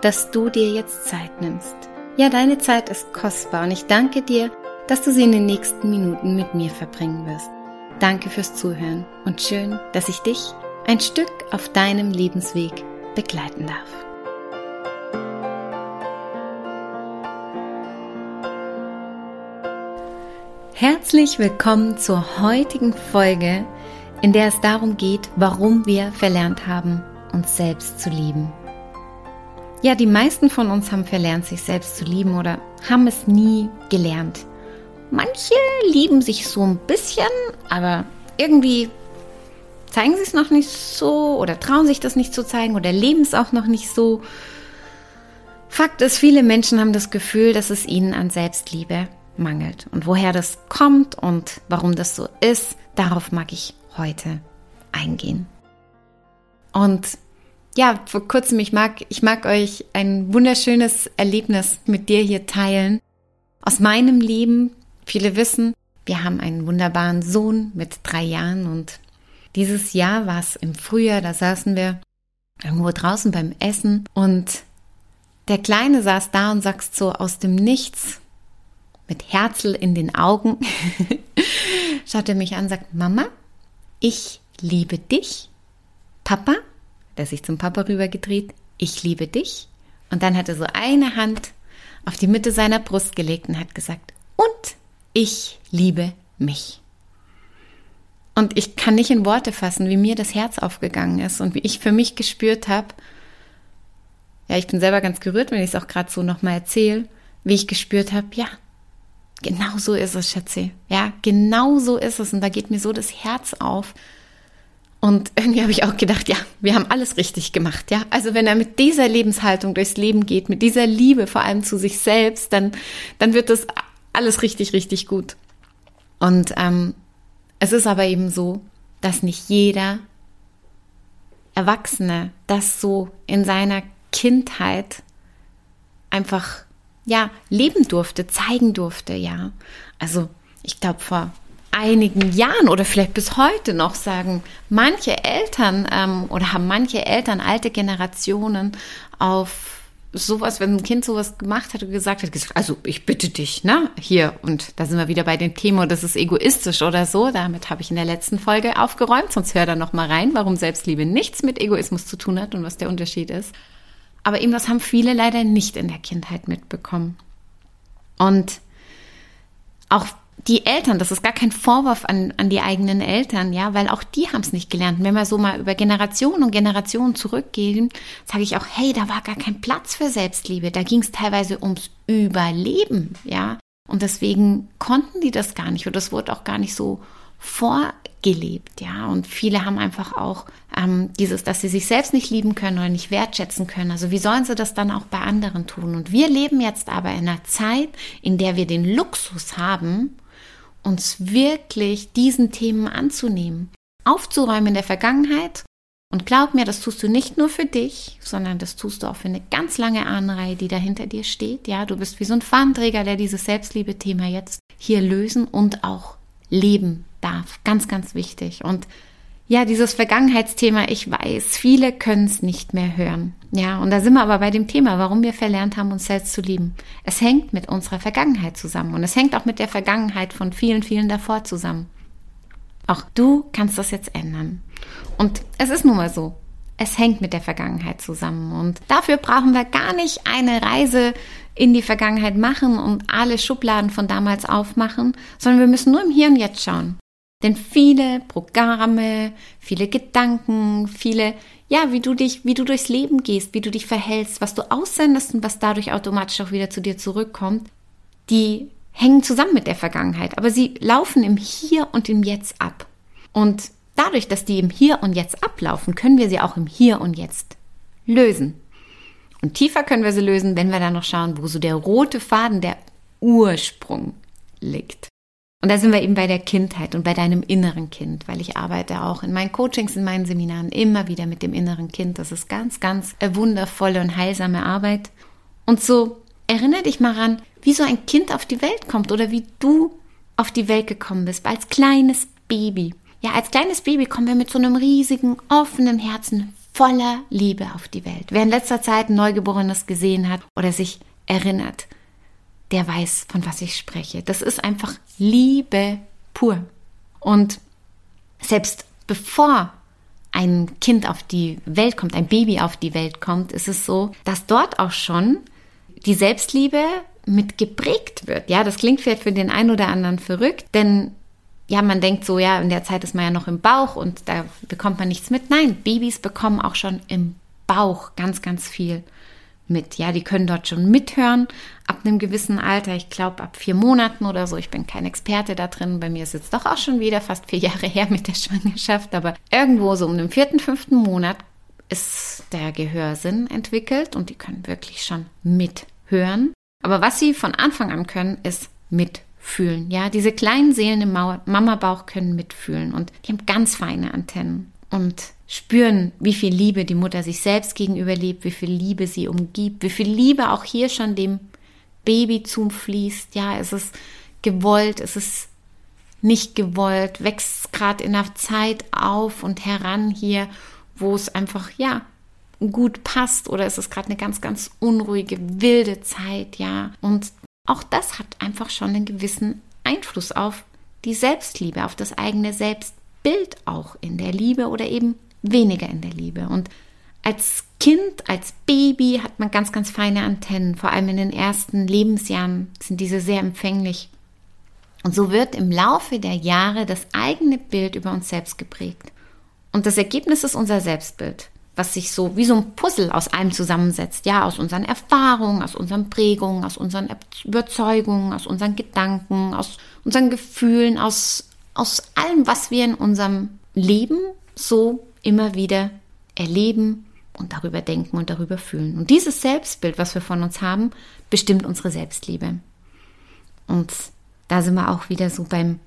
dass du dir jetzt Zeit nimmst. Ja, deine Zeit ist kostbar und ich danke dir, dass du sie in den nächsten Minuten mit mir verbringen wirst. Danke fürs Zuhören und schön, dass ich dich ein Stück auf deinem Lebensweg begleiten darf. Herzlich willkommen zur heutigen Folge, in der es darum geht, warum wir verlernt haben, uns selbst zu lieben. Ja, die meisten von uns haben verlernt, sich selbst zu lieben oder haben es nie gelernt. Manche lieben sich so ein bisschen, aber irgendwie zeigen sie es noch nicht so oder trauen sich das nicht zu zeigen oder leben es auch noch nicht so. Fakt ist, viele Menschen haben das Gefühl, dass es ihnen an Selbstliebe mangelt. Und woher das kommt und warum das so ist, darauf mag ich heute eingehen. Und ja, vor kurzem, ich mag, ich mag euch ein wunderschönes Erlebnis mit dir hier teilen. Aus meinem Leben, viele wissen, wir haben einen wunderbaren Sohn mit drei Jahren und dieses Jahr war es im Frühjahr, da saßen wir irgendwo draußen beim Essen und der Kleine saß da und sagst so aus dem Nichts mit Herzl in den Augen, schaut er mich an sagt, Mama, ich liebe dich. Papa, er sich zum Papa rübergedreht, ich liebe dich. Und dann hat er so eine Hand auf die Mitte seiner Brust gelegt und hat gesagt, und ich liebe mich. Und ich kann nicht in Worte fassen, wie mir das Herz aufgegangen ist und wie ich für mich gespürt habe, ja, ich bin selber ganz gerührt, wenn ich es auch gerade so nochmal erzähle, wie ich gespürt habe, ja, genau so ist es, Schätze. Ja, genau so ist es. Und da geht mir so das Herz auf. Und irgendwie habe ich auch gedacht, ja, wir haben alles richtig gemacht, ja. Also wenn er mit dieser Lebenshaltung durchs Leben geht, mit dieser Liebe vor allem zu sich selbst, dann, dann wird das alles richtig, richtig gut. Und ähm, es ist aber eben so, dass nicht jeder Erwachsene das so in seiner Kindheit einfach ja leben durfte, zeigen durfte, ja. Also ich glaube vor einigen Jahren oder vielleicht bis heute noch sagen manche Eltern ähm, oder haben manche Eltern, alte Generationen auf sowas, wenn ein Kind sowas gemacht hat und gesagt hat, gesagt, also ich bitte dich, ne, hier und da sind wir wieder bei dem Thema, das ist egoistisch oder so. Damit habe ich in der letzten Folge aufgeräumt, sonst hör da noch mal rein, warum Selbstliebe nichts mit Egoismus zu tun hat und was der Unterschied ist. Aber eben das haben viele leider nicht in der Kindheit mitbekommen. Und auch die Eltern, das ist gar kein Vorwurf an, an die eigenen Eltern, ja, weil auch die haben es nicht gelernt. wenn wir so mal über Generationen und Generationen zurückgehen, sage ich auch, hey, da war gar kein Platz für Selbstliebe. Da ging es teilweise ums Überleben, ja. Und deswegen konnten die das gar nicht oder das wurde auch gar nicht so vorgelebt, ja. Und viele haben einfach auch ähm, dieses, dass sie sich selbst nicht lieben können oder nicht wertschätzen können. Also wie sollen sie das dann auch bei anderen tun? Und wir leben jetzt aber in einer Zeit, in der wir den Luxus haben, uns wirklich diesen Themen anzunehmen, aufzuräumen in der Vergangenheit. Und glaub mir, das tust du nicht nur für dich, sondern das tust du auch für eine ganz lange Ahnenreihe, die da hinter dir steht. Ja, du bist wie so ein Fahnenträger, der dieses Selbstliebe-Thema jetzt hier lösen und auch leben darf. Ganz, ganz wichtig. Und ja, dieses Vergangenheitsthema, ich weiß, viele können es nicht mehr hören. Ja, und da sind wir aber bei dem Thema, warum wir verlernt haben, uns selbst zu lieben. Es hängt mit unserer Vergangenheit zusammen und es hängt auch mit der Vergangenheit von vielen, vielen davor zusammen. Auch du kannst das jetzt ändern. Und es ist nun mal so. Es hängt mit der Vergangenheit zusammen. Und dafür brauchen wir gar nicht eine Reise in die Vergangenheit machen und alle Schubladen von damals aufmachen, sondern wir müssen nur im Hier und Jetzt schauen. Denn viele Programme, viele Gedanken, viele, ja, wie du dich, wie du durchs Leben gehst, wie du dich verhältst, was du aussendest und was dadurch automatisch auch wieder zu dir zurückkommt, die hängen zusammen mit der Vergangenheit, aber sie laufen im Hier und im Jetzt ab. Und dadurch, dass die im Hier und Jetzt ablaufen, können wir sie auch im Hier und Jetzt lösen. Und tiefer können wir sie lösen, wenn wir dann noch schauen, wo so der rote Faden, der Ursprung liegt. Und da sind wir eben bei der Kindheit und bei deinem inneren Kind, weil ich arbeite auch in meinen Coachings, in meinen Seminaren immer wieder mit dem inneren Kind. Das ist ganz, ganz wundervolle und heilsame Arbeit. Und so erinnere dich mal ran, wie so ein Kind auf die Welt kommt oder wie du auf die Welt gekommen bist, als kleines Baby. Ja, als kleines Baby kommen wir mit so einem riesigen, offenen Herzen voller Liebe auf die Welt. Wer in letzter Zeit ein Neugeborenes gesehen hat oder sich erinnert, der weiß, von was ich spreche. Das ist einfach Liebe pur. Und selbst bevor ein Kind auf die Welt kommt, ein Baby auf die Welt kommt, ist es so, dass dort auch schon die Selbstliebe mit geprägt wird. Ja, das klingt vielleicht für den einen oder anderen verrückt, denn ja, man denkt so, ja, in der Zeit ist man ja noch im Bauch und da bekommt man nichts mit. Nein, Babys bekommen auch schon im Bauch ganz, ganz viel mit. Ja, die können dort schon mithören ab einem gewissen Alter. Ich glaube, ab vier Monaten oder so. Ich bin kein Experte da drin. Bei mir ist jetzt doch auch schon wieder fast vier Jahre her mit der Schwangerschaft. Aber irgendwo so um den vierten, fünften Monat ist der Gehörsinn entwickelt und die können wirklich schon mithören. Aber was sie von Anfang an können, ist mitfühlen. Ja, diese kleinen Seelen im Mama-Bauch können mitfühlen und die haben ganz feine Antennen und spüren, wie viel Liebe die Mutter sich selbst gegenüber lebt, wie viel Liebe sie umgibt, wie viel Liebe auch hier schon dem Baby zufließt. Ja, es ist gewollt, es ist nicht gewollt, wächst gerade in der Zeit auf und heran hier, wo es einfach, ja, gut passt oder ist es gerade eine ganz, ganz unruhige, wilde Zeit, ja. Und auch das hat einfach schon einen gewissen Einfluss auf die Selbstliebe, auf das eigene Selbstbild auch in der Liebe oder eben weniger in der Liebe. Und als Kind, als Baby hat man ganz, ganz feine Antennen. Vor allem in den ersten Lebensjahren sind diese sehr empfänglich. Und so wird im Laufe der Jahre das eigene Bild über uns selbst geprägt. Und das Ergebnis ist unser Selbstbild was sich so wie so ein Puzzle aus allem zusammensetzt. Ja, aus unseren Erfahrungen, aus unseren Prägungen, aus unseren Überzeugungen, aus unseren Gedanken, aus unseren Gefühlen, aus, aus allem, was wir in unserem Leben so immer wieder erleben und darüber denken und darüber fühlen. Und dieses Selbstbild, was wir von uns haben, bestimmt unsere Selbstliebe. Und da sind wir auch wieder so beim,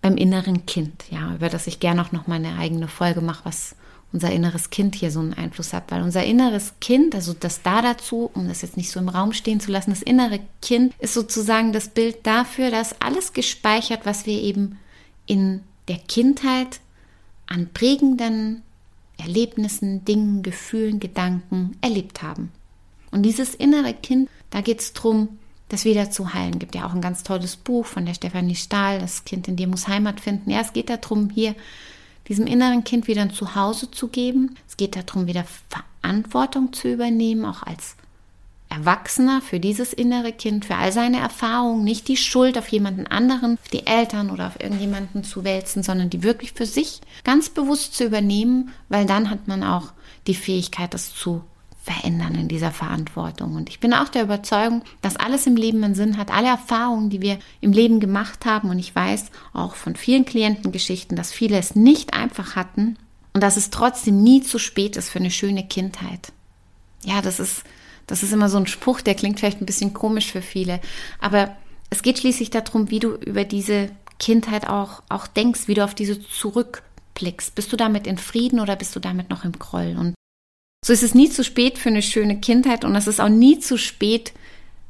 beim inneren Kind, ja, über das ich gerne auch noch mal eine eigene Folge mache, was unser inneres Kind hier so einen Einfluss hat, weil unser inneres Kind, also das da dazu, um das jetzt nicht so im Raum stehen zu lassen, das innere Kind ist sozusagen das Bild dafür, dass alles gespeichert, was wir eben in der Kindheit an prägenden Erlebnissen, Dingen, Gefühlen, Gedanken erlebt haben. Und dieses innere Kind, da geht es darum, das wieder zu heilen. Gibt ja auch ein ganz tolles Buch von der Stefanie Stahl, Das Kind in dir muss Heimat finden. Ja, es geht darum, hier diesem inneren Kind wieder ein Zuhause zu geben. Es geht darum, wieder Verantwortung zu übernehmen, auch als Erwachsener für dieses innere Kind, für all seine Erfahrungen, nicht die Schuld auf jemanden anderen, auf die Eltern oder auf irgendjemanden zu wälzen, sondern die wirklich für sich ganz bewusst zu übernehmen, weil dann hat man auch die Fähigkeit, das zu verändern in dieser Verantwortung. Und ich bin auch der Überzeugung, dass alles im Leben einen Sinn hat, alle Erfahrungen, die wir im Leben gemacht haben. Und ich weiß auch von vielen Klientengeschichten, dass viele es nicht einfach hatten und dass es trotzdem nie zu spät ist für eine schöne Kindheit. Ja, das ist, das ist immer so ein Spruch, der klingt vielleicht ein bisschen komisch für viele. Aber es geht schließlich darum, wie du über diese Kindheit auch, auch denkst, wie du auf diese zurückblickst. Bist du damit in Frieden oder bist du damit noch im Groll? Und so ist es nie zu spät für eine schöne Kindheit und es ist auch nie zu spät,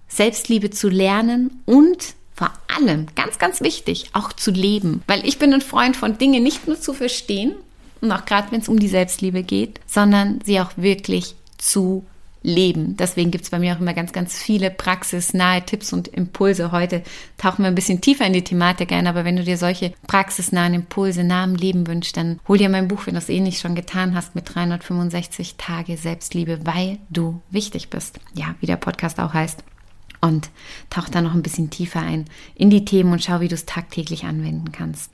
Selbstliebe zu lernen und vor allem, ganz, ganz wichtig, auch zu leben. Weil ich bin ein Freund von Dinge nicht nur zu verstehen und auch gerade wenn es um die Selbstliebe geht, sondern sie auch wirklich zu leben. Deswegen gibt es bei mir auch immer ganz, ganz viele praxisnahe Tipps und Impulse. Heute tauchen wir ein bisschen tiefer in die Thematik ein, aber wenn du dir solche praxisnahen Impulse nah im Leben wünschst, dann hol dir mein Buch, wenn du es eh nicht schon getan hast, mit 365 Tage Selbstliebe, weil du wichtig bist. Ja, wie der Podcast auch heißt. Und tauch da noch ein bisschen tiefer ein in die Themen und schau, wie du es tagtäglich anwenden kannst.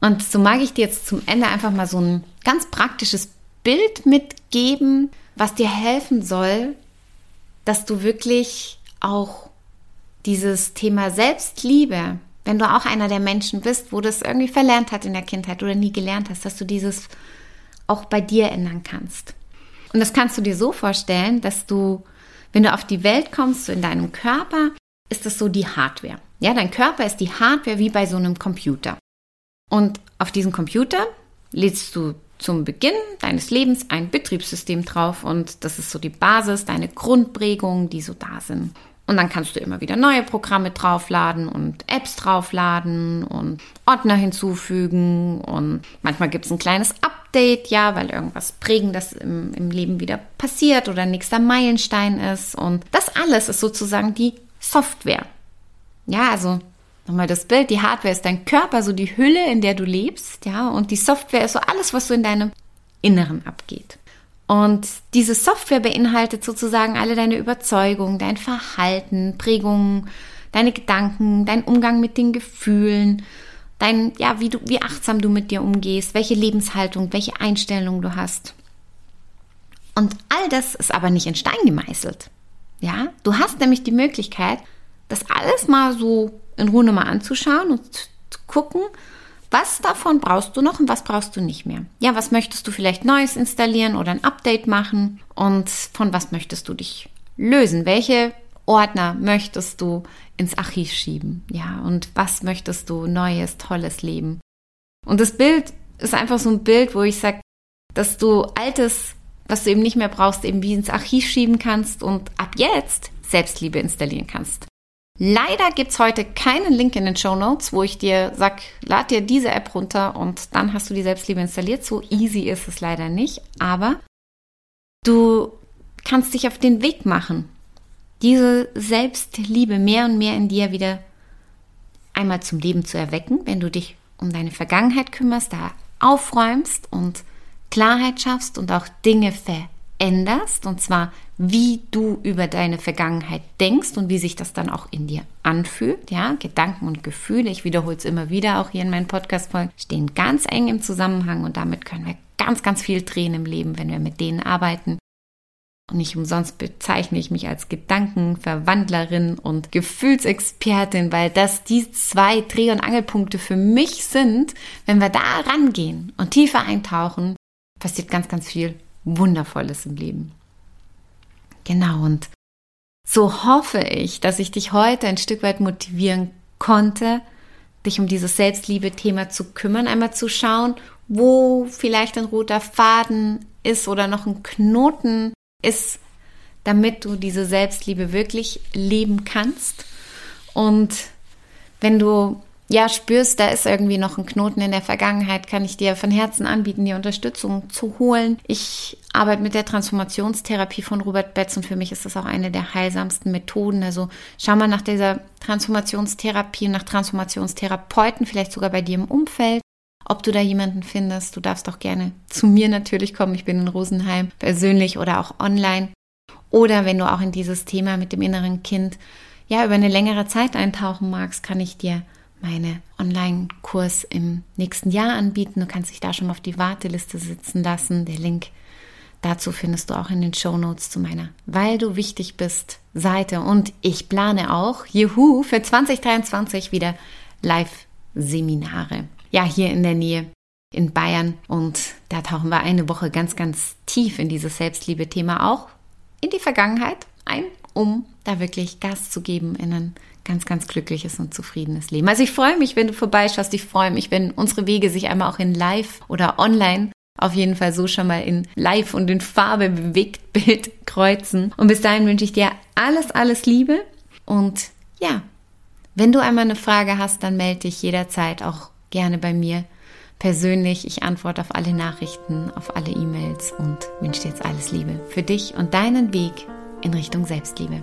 Und so mag ich dir jetzt zum Ende einfach mal so ein ganz praktisches Bild mitgeben, was dir helfen soll, dass du wirklich auch dieses Thema Selbstliebe, wenn du auch einer der Menschen bist, wo das irgendwie verlernt hat in der Kindheit oder nie gelernt hast, dass du dieses auch bei dir ändern kannst. Und das kannst du dir so vorstellen, dass du, wenn du auf die Welt kommst, so in deinem Körper, ist das so die Hardware. Ja, dein Körper ist die Hardware wie bei so einem Computer. Und auf diesen Computer lädst du zum Beginn deines Lebens ein Betriebssystem drauf und das ist so die Basis, deine Grundprägungen, die so da sind. Und dann kannst du immer wieder neue Programme draufladen und Apps draufladen und Ordner hinzufügen und manchmal gibt es ein kleines Update, ja, weil irgendwas Prägendes im, im Leben wieder passiert oder nächster Meilenstein ist. Und das alles ist sozusagen die Software. Ja, also nochmal das Bild, die Hardware ist dein Körper, so die Hülle, in der du lebst, ja, und die Software ist so alles, was so in deinem Inneren abgeht. Und diese Software beinhaltet sozusagen alle deine Überzeugungen, dein Verhalten, Prägungen, deine Gedanken, dein Umgang mit den Gefühlen, dein, ja, wie du, wie achtsam du mit dir umgehst, welche Lebenshaltung, welche Einstellung du hast. Und all das ist aber nicht in Stein gemeißelt. Ja, du hast nämlich die Möglichkeit, das alles mal so in Ruhe mal anzuschauen und zu gucken, was davon brauchst du noch und was brauchst du nicht mehr? Ja, was möchtest du vielleicht Neues installieren oder ein Update machen? Und von was möchtest du dich lösen? Welche Ordner möchtest du ins Archiv schieben? Ja, und was möchtest du Neues, Tolles leben? Und das Bild ist einfach so ein Bild, wo ich sage, dass du Altes, was du eben nicht mehr brauchst, eben wie ins Archiv schieben kannst und ab jetzt Selbstliebe installieren kannst. Leider gibt es heute keinen Link in den Show Notes, wo ich dir sag, lad dir diese App runter und dann hast du die Selbstliebe installiert. So easy ist es leider nicht, aber du kannst dich auf den Weg machen, diese Selbstliebe mehr und mehr in dir wieder einmal zum Leben zu erwecken, wenn du dich um deine Vergangenheit kümmerst, da aufräumst und Klarheit schaffst und auch Dinge veränderst änderst, und zwar wie du über deine Vergangenheit denkst und wie sich das dann auch in dir anfühlt. Ja, Gedanken und Gefühle, ich wiederhole es immer wieder auch hier in meinen Podcast-Folgen, stehen ganz eng im Zusammenhang und damit können wir ganz, ganz viel drehen im Leben, wenn wir mit denen arbeiten. Und nicht umsonst bezeichne ich mich als Gedankenverwandlerin und Gefühlsexpertin, weil das die zwei Dreh- und Angelpunkte für mich sind. Wenn wir da rangehen und tiefer eintauchen, passiert ganz, ganz viel Wundervolles im Leben. Genau, und so hoffe ich, dass ich dich heute ein Stück weit motivieren konnte, dich um dieses Selbstliebe-Thema zu kümmern, einmal zu schauen, wo vielleicht ein roter Faden ist oder noch ein Knoten ist, damit du diese Selbstliebe wirklich leben kannst. Und wenn du ja, spürst, da ist irgendwie noch ein Knoten in der Vergangenheit, kann ich dir von Herzen anbieten, die Unterstützung zu holen. Ich arbeite mit der Transformationstherapie von Robert Betz und für mich ist das auch eine der heilsamsten Methoden. Also schau mal nach dieser Transformationstherapie, nach Transformationstherapeuten, vielleicht sogar bei dir im Umfeld. Ob du da jemanden findest, du darfst auch gerne zu mir natürlich kommen. Ich bin in Rosenheim persönlich oder auch online. Oder wenn du auch in dieses Thema mit dem inneren Kind ja über eine längere Zeit eintauchen magst, kann ich dir meine Online-Kurs im nächsten Jahr anbieten. Du kannst dich da schon mal auf die Warteliste sitzen lassen. Der Link dazu findest du auch in den Show Notes zu meiner Weil du wichtig bist Seite. Und ich plane auch, juhu, für 2023 wieder Live-Seminare. Ja, hier in der Nähe in Bayern. Und da tauchen wir eine Woche ganz, ganz tief in dieses Selbstliebe-Thema auch in die Vergangenheit ein, um da wirklich Gas zu geben in ein ganz, ganz glückliches und zufriedenes Leben. Also ich freue mich, wenn du vorbeischaust. Ich freue mich, wenn unsere Wege sich einmal auch in Live oder online auf jeden Fall so schon mal in Live und in Farbe bewegt Bild kreuzen. Und bis dahin wünsche ich dir alles, alles Liebe. Und ja, wenn du einmal eine Frage hast, dann melde dich jederzeit auch gerne bei mir persönlich. Ich antworte auf alle Nachrichten, auf alle E-Mails und wünsche dir jetzt alles Liebe für dich und deinen Weg in Richtung Selbstliebe.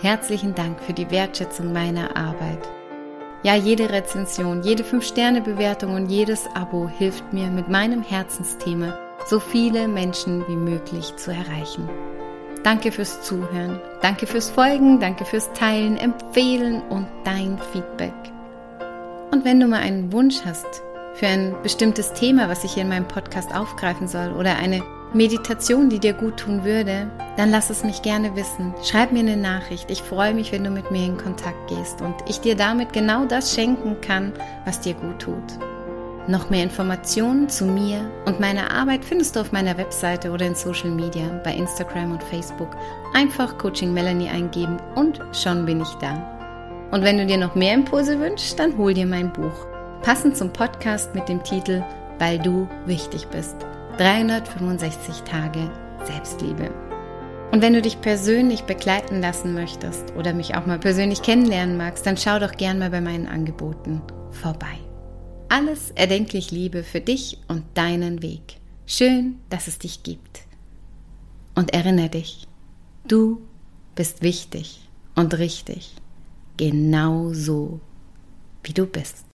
Herzlichen Dank für die Wertschätzung meiner Arbeit. Ja, jede Rezension, jede 5-Sterne-Bewertung und jedes Abo hilft mir, mit meinem Herzensthema so viele Menschen wie möglich zu erreichen. Danke fürs Zuhören, danke fürs Folgen, danke fürs Teilen, Empfehlen und dein Feedback. Und wenn du mal einen Wunsch hast für ein bestimmtes Thema, was ich hier in meinem Podcast aufgreifen soll oder eine Meditation, die dir gut tun würde, dann lass es mich gerne wissen. Schreib mir eine Nachricht. Ich freue mich, wenn du mit mir in Kontakt gehst und ich dir damit genau das schenken kann, was dir gut tut. Noch mehr Informationen zu mir und meiner Arbeit findest du auf meiner Webseite oder in Social Media, bei Instagram und Facebook. Einfach Coaching Melanie eingeben und schon bin ich da. Und wenn du dir noch mehr Impulse wünschst, dann hol dir mein Buch. Passend zum Podcast mit dem Titel Weil du wichtig bist. 365 Tage Selbstliebe. Und wenn du dich persönlich begleiten lassen möchtest oder mich auch mal persönlich kennenlernen magst, dann schau doch gern mal bei meinen Angeboten vorbei. Alles erdenklich Liebe für dich und deinen Weg. Schön, dass es dich gibt. Und erinnere dich, du bist wichtig und richtig, genau so, wie du bist.